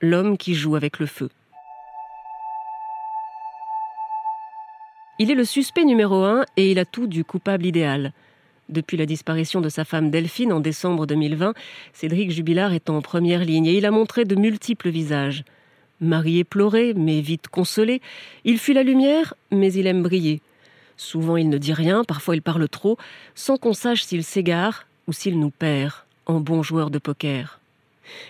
l'homme qui joue avec le feu. Il est le suspect numéro un et il a tout du coupable idéal. Depuis la disparition de sa femme Delphine en décembre 2020, Cédric Jubilard est en première ligne et il a montré de multiples visages. Marié pleuré, mais vite consolé, il fuit la lumière, mais il aime briller. Souvent il ne dit rien, parfois il parle trop, sans qu'on sache s'il s'égare ou s'il nous perd, en bon joueur de poker.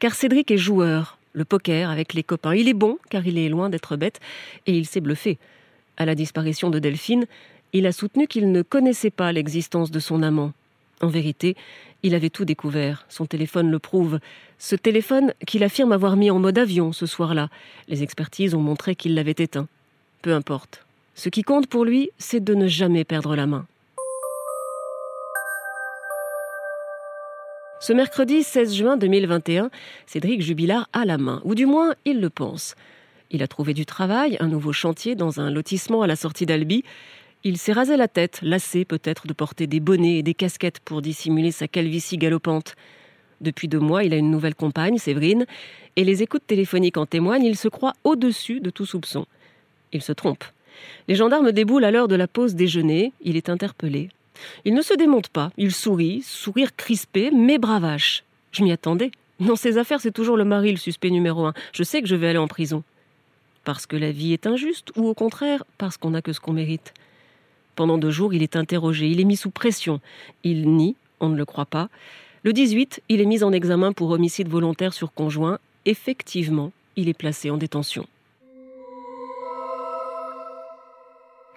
Car Cédric est joueur, le poker avec les copains. Il est bon car il est loin d'être bête et il s'est bluffé. À la disparition de Delphine, il a soutenu qu'il ne connaissait pas l'existence de son amant. En vérité, il avait tout découvert, son téléphone le prouve. Ce téléphone qu'il affirme avoir mis en mode avion ce soir-là. Les expertises ont montré qu'il l'avait éteint. Peu importe. Ce qui compte pour lui, c'est de ne jamais perdre la main. Ce mercredi 16 juin 2021, Cédric Jubilard a la main, ou du moins il le pense. Il a trouvé du travail, un nouveau chantier dans un lotissement à la sortie d'Albi. Il s'est rasé la tête, lassé peut-être de porter des bonnets et des casquettes pour dissimuler sa calvitie galopante. Depuis deux mois, il a une nouvelle compagne, Séverine, et les écoutes téléphoniques en témoignent, il se croit au-dessus de tout soupçon. Il se trompe. Les gendarmes déboulent à l'heure de la pause déjeuner, il est interpellé. Il ne se démonte pas, il sourit, sourire crispé, mais bravache. Je m'y attendais. Dans ces affaires, c'est toujours le mari le suspect numéro un. Je sais que je vais aller en prison. Parce que la vie est injuste, ou au contraire, parce qu'on n'a que ce qu'on mérite. Pendant deux jours, il est interrogé, il est mis sous pression. Il nie, on ne le croit pas. Le 18, il est mis en examen pour homicide volontaire sur conjoint. Effectivement, il est placé en détention.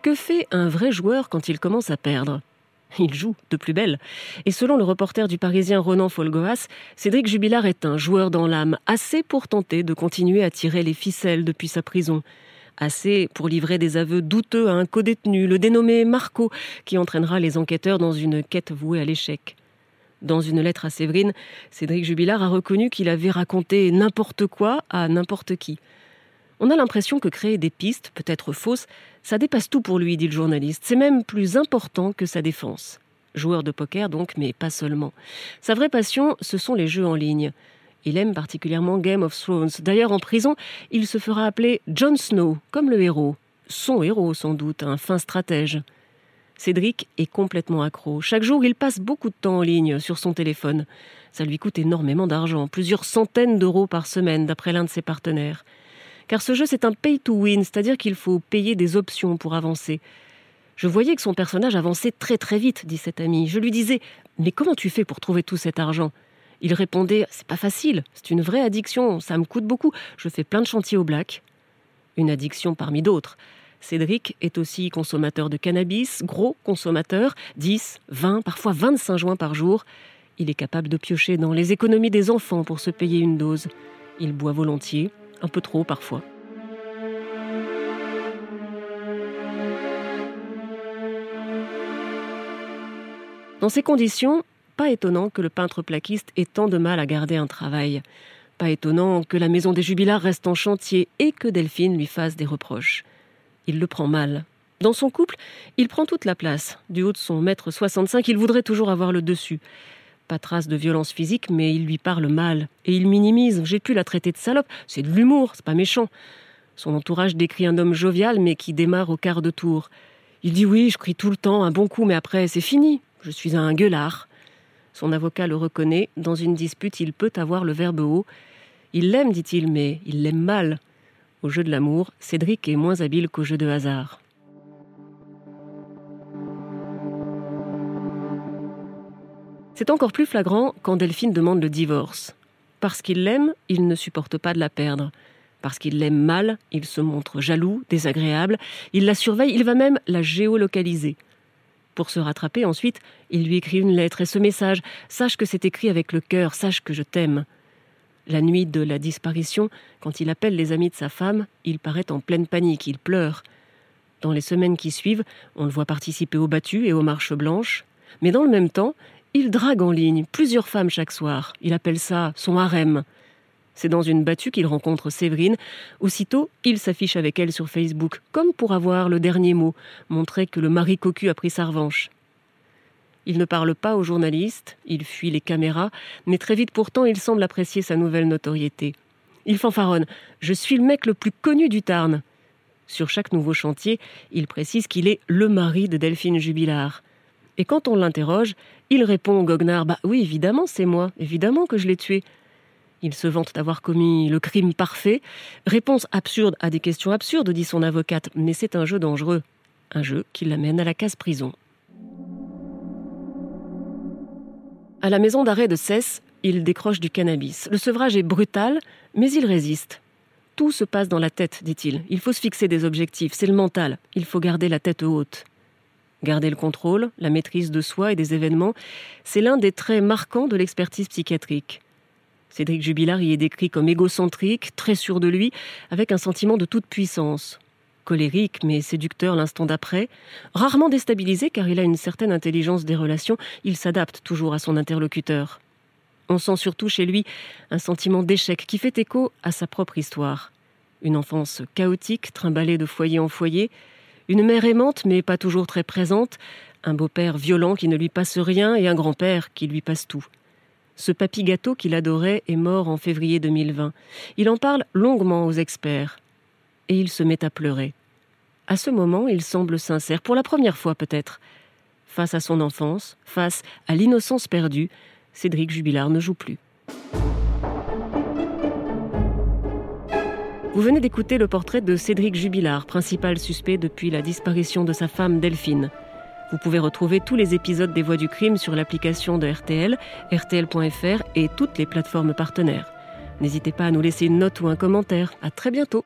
Que fait un vrai joueur quand il commence à perdre? Il joue de plus belle. Et selon le reporter du Parisien Ronan Folgoas, Cédric Jubilard est un joueur dans l'âme, assez pour tenter de continuer à tirer les ficelles depuis sa prison. Assez pour livrer des aveux douteux à un codétenu, le dénommé Marco, qui entraînera les enquêteurs dans une quête vouée à l'échec. Dans une lettre à Séverine, Cédric Jubilard a reconnu qu'il avait raconté n'importe quoi à n'importe qui. On a l'impression que créer des pistes, peut-être fausses, ça dépasse tout pour lui, dit le journaliste. C'est même plus important que sa défense. Joueur de poker donc, mais pas seulement. Sa vraie passion, ce sont les jeux en ligne. Il aime particulièrement Game of Thrones. D'ailleurs, en prison, il se fera appeler Jon Snow, comme le héros. Son héros, sans doute, un fin stratège. Cédric est complètement accro. Chaque jour, il passe beaucoup de temps en ligne sur son téléphone. Ça lui coûte énormément d'argent, plusieurs centaines d'euros par semaine, d'après l'un de ses partenaires car ce jeu c'est un pay to win, c'est-à-dire qu'il faut payer des options pour avancer. Je voyais que son personnage avançait très très vite, dit cet ami. Je lui disais Mais comment tu fais pour trouver tout cet argent? Il répondait C'est pas facile, c'est une vraie addiction, ça me coûte beaucoup, je fais plein de chantiers au black. Une addiction parmi d'autres. Cédric est aussi consommateur de cannabis, gros consommateur, 10, 20, parfois 25 joints par jour. Il est capable de piocher dans les économies des enfants pour se payer une dose. Il boit volontiers, un peu trop parfois. Dans ces conditions, pas étonnant que le peintre plaquiste ait tant de mal à garder un travail. Pas étonnant que la maison des jubilats reste en chantier et que Delphine lui fasse des reproches. Il le prend mal. Dans son couple, il prend toute la place. Du haut de son mètre 65, il voudrait toujours avoir le dessus. Pas trace de violence physique, mais il lui parle mal. Et il minimise. J'ai pu la traiter de salope. C'est de l'humour, c'est pas méchant. Son entourage décrit un homme jovial, mais qui démarre au quart de tour. Il dit oui, je crie tout le temps, un bon coup, mais après, c'est fini. Je suis un gueulard. Son avocat le reconnaît. Dans une dispute, il peut avoir le verbe haut. Il l'aime, dit-il, mais il l'aime mal. Au jeu de l'amour, Cédric est moins habile qu'au jeu de hasard. C'est encore plus flagrant quand Delphine demande le divorce. Parce qu'il l'aime, il ne supporte pas de la perdre. Parce qu'il l'aime mal, il se montre jaloux, désagréable, il la surveille, il va même la géolocaliser. Pour se rattraper ensuite, il lui écrit une lettre et ce message Sache que c'est écrit avec le cœur, sache que je t'aime. La nuit de la disparition, quand il appelle les amis de sa femme, il paraît en pleine panique, il pleure. Dans les semaines qui suivent, on le voit participer aux battues et aux marches blanches. Mais dans le même temps, il drague en ligne plusieurs femmes chaque soir. Il appelle ça son harem. C'est dans une battue qu'il rencontre Séverine. Aussitôt, il s'affiche avec elle sur Facebook, comme pour avoir le dernier mot, montrer que le mari cocu a pris sa revanche. Il ne parle pas aux journalistes, il fuit les caméras, mais très vite pourtant il semble apprécier sa nouvelle notoriété. Il fanfaronne Je suis le mec le plus connu du Tarn. Sur chaque nouveau chantier, il précise qu'il est le mari de Delphine Jubilard. Et quand on l'interroge, il répond au goguenard Bah oui, évidemment, c'est moi, évidemment que je l'ai tué. Il se vante d'avoir commis le crime parfait. Réponse absurde à des questions absurdes, dit son avocate, mais c'est un jeu dangereux. Un jeu qui l'amène à la case prison. À la maison d'arrêt de Cesse, il décroche du cannabis. Le sevrage est brutal, mais il résiste. Tout se passe dans la tête, dit-il. Il faut se fixer des objectifs, c'est le mental. Il faut garder la tête haute. Garder le contrôle, la maîtrise de soi et des événements, c'est l'un des traits marquants de l'expertise psychiatrique. Cédric Jubilard y est décrit comme égocentrique, très sûr de lui, avec un sentiment de toute puissance colérique mais séducteur l'instant d'après, rarement déstabilisé car il a une certaine intelligence des relations, il s'adapte toujours à son interlocuteur. On sent surtout chez lui un sentiment d'échec qui fait écho à sa propre histoire. Une enfance chaotique, trimballée de foyer en foyer, une mère aimante mais pas toujours très présente, un beau-père violent qui ne lui passe rien et un grand-père qui lui passe tout. Ce papy gâteau qu'il adorait est mort en février 2020. Il en parle longuement aux experts et il se met à pleurer. À ce moment, il semble sincère, pour la première fois peut-être. Face à son enfance, face à l'innocence perdue, Cédric Jubilard ne joue plus. Vous venez d'écouter le portrait de Cédric Jubilard, principal suspect depuis la disparition de sa femme Delphine. Vous pouvez retrouver tous les épisodes des Voix du crime sur l'application de RTL, rtl.fr et toutes les plateformes partenaires. N'hésitez pas à nous laisser une note ou un commentaire. À très bientôt.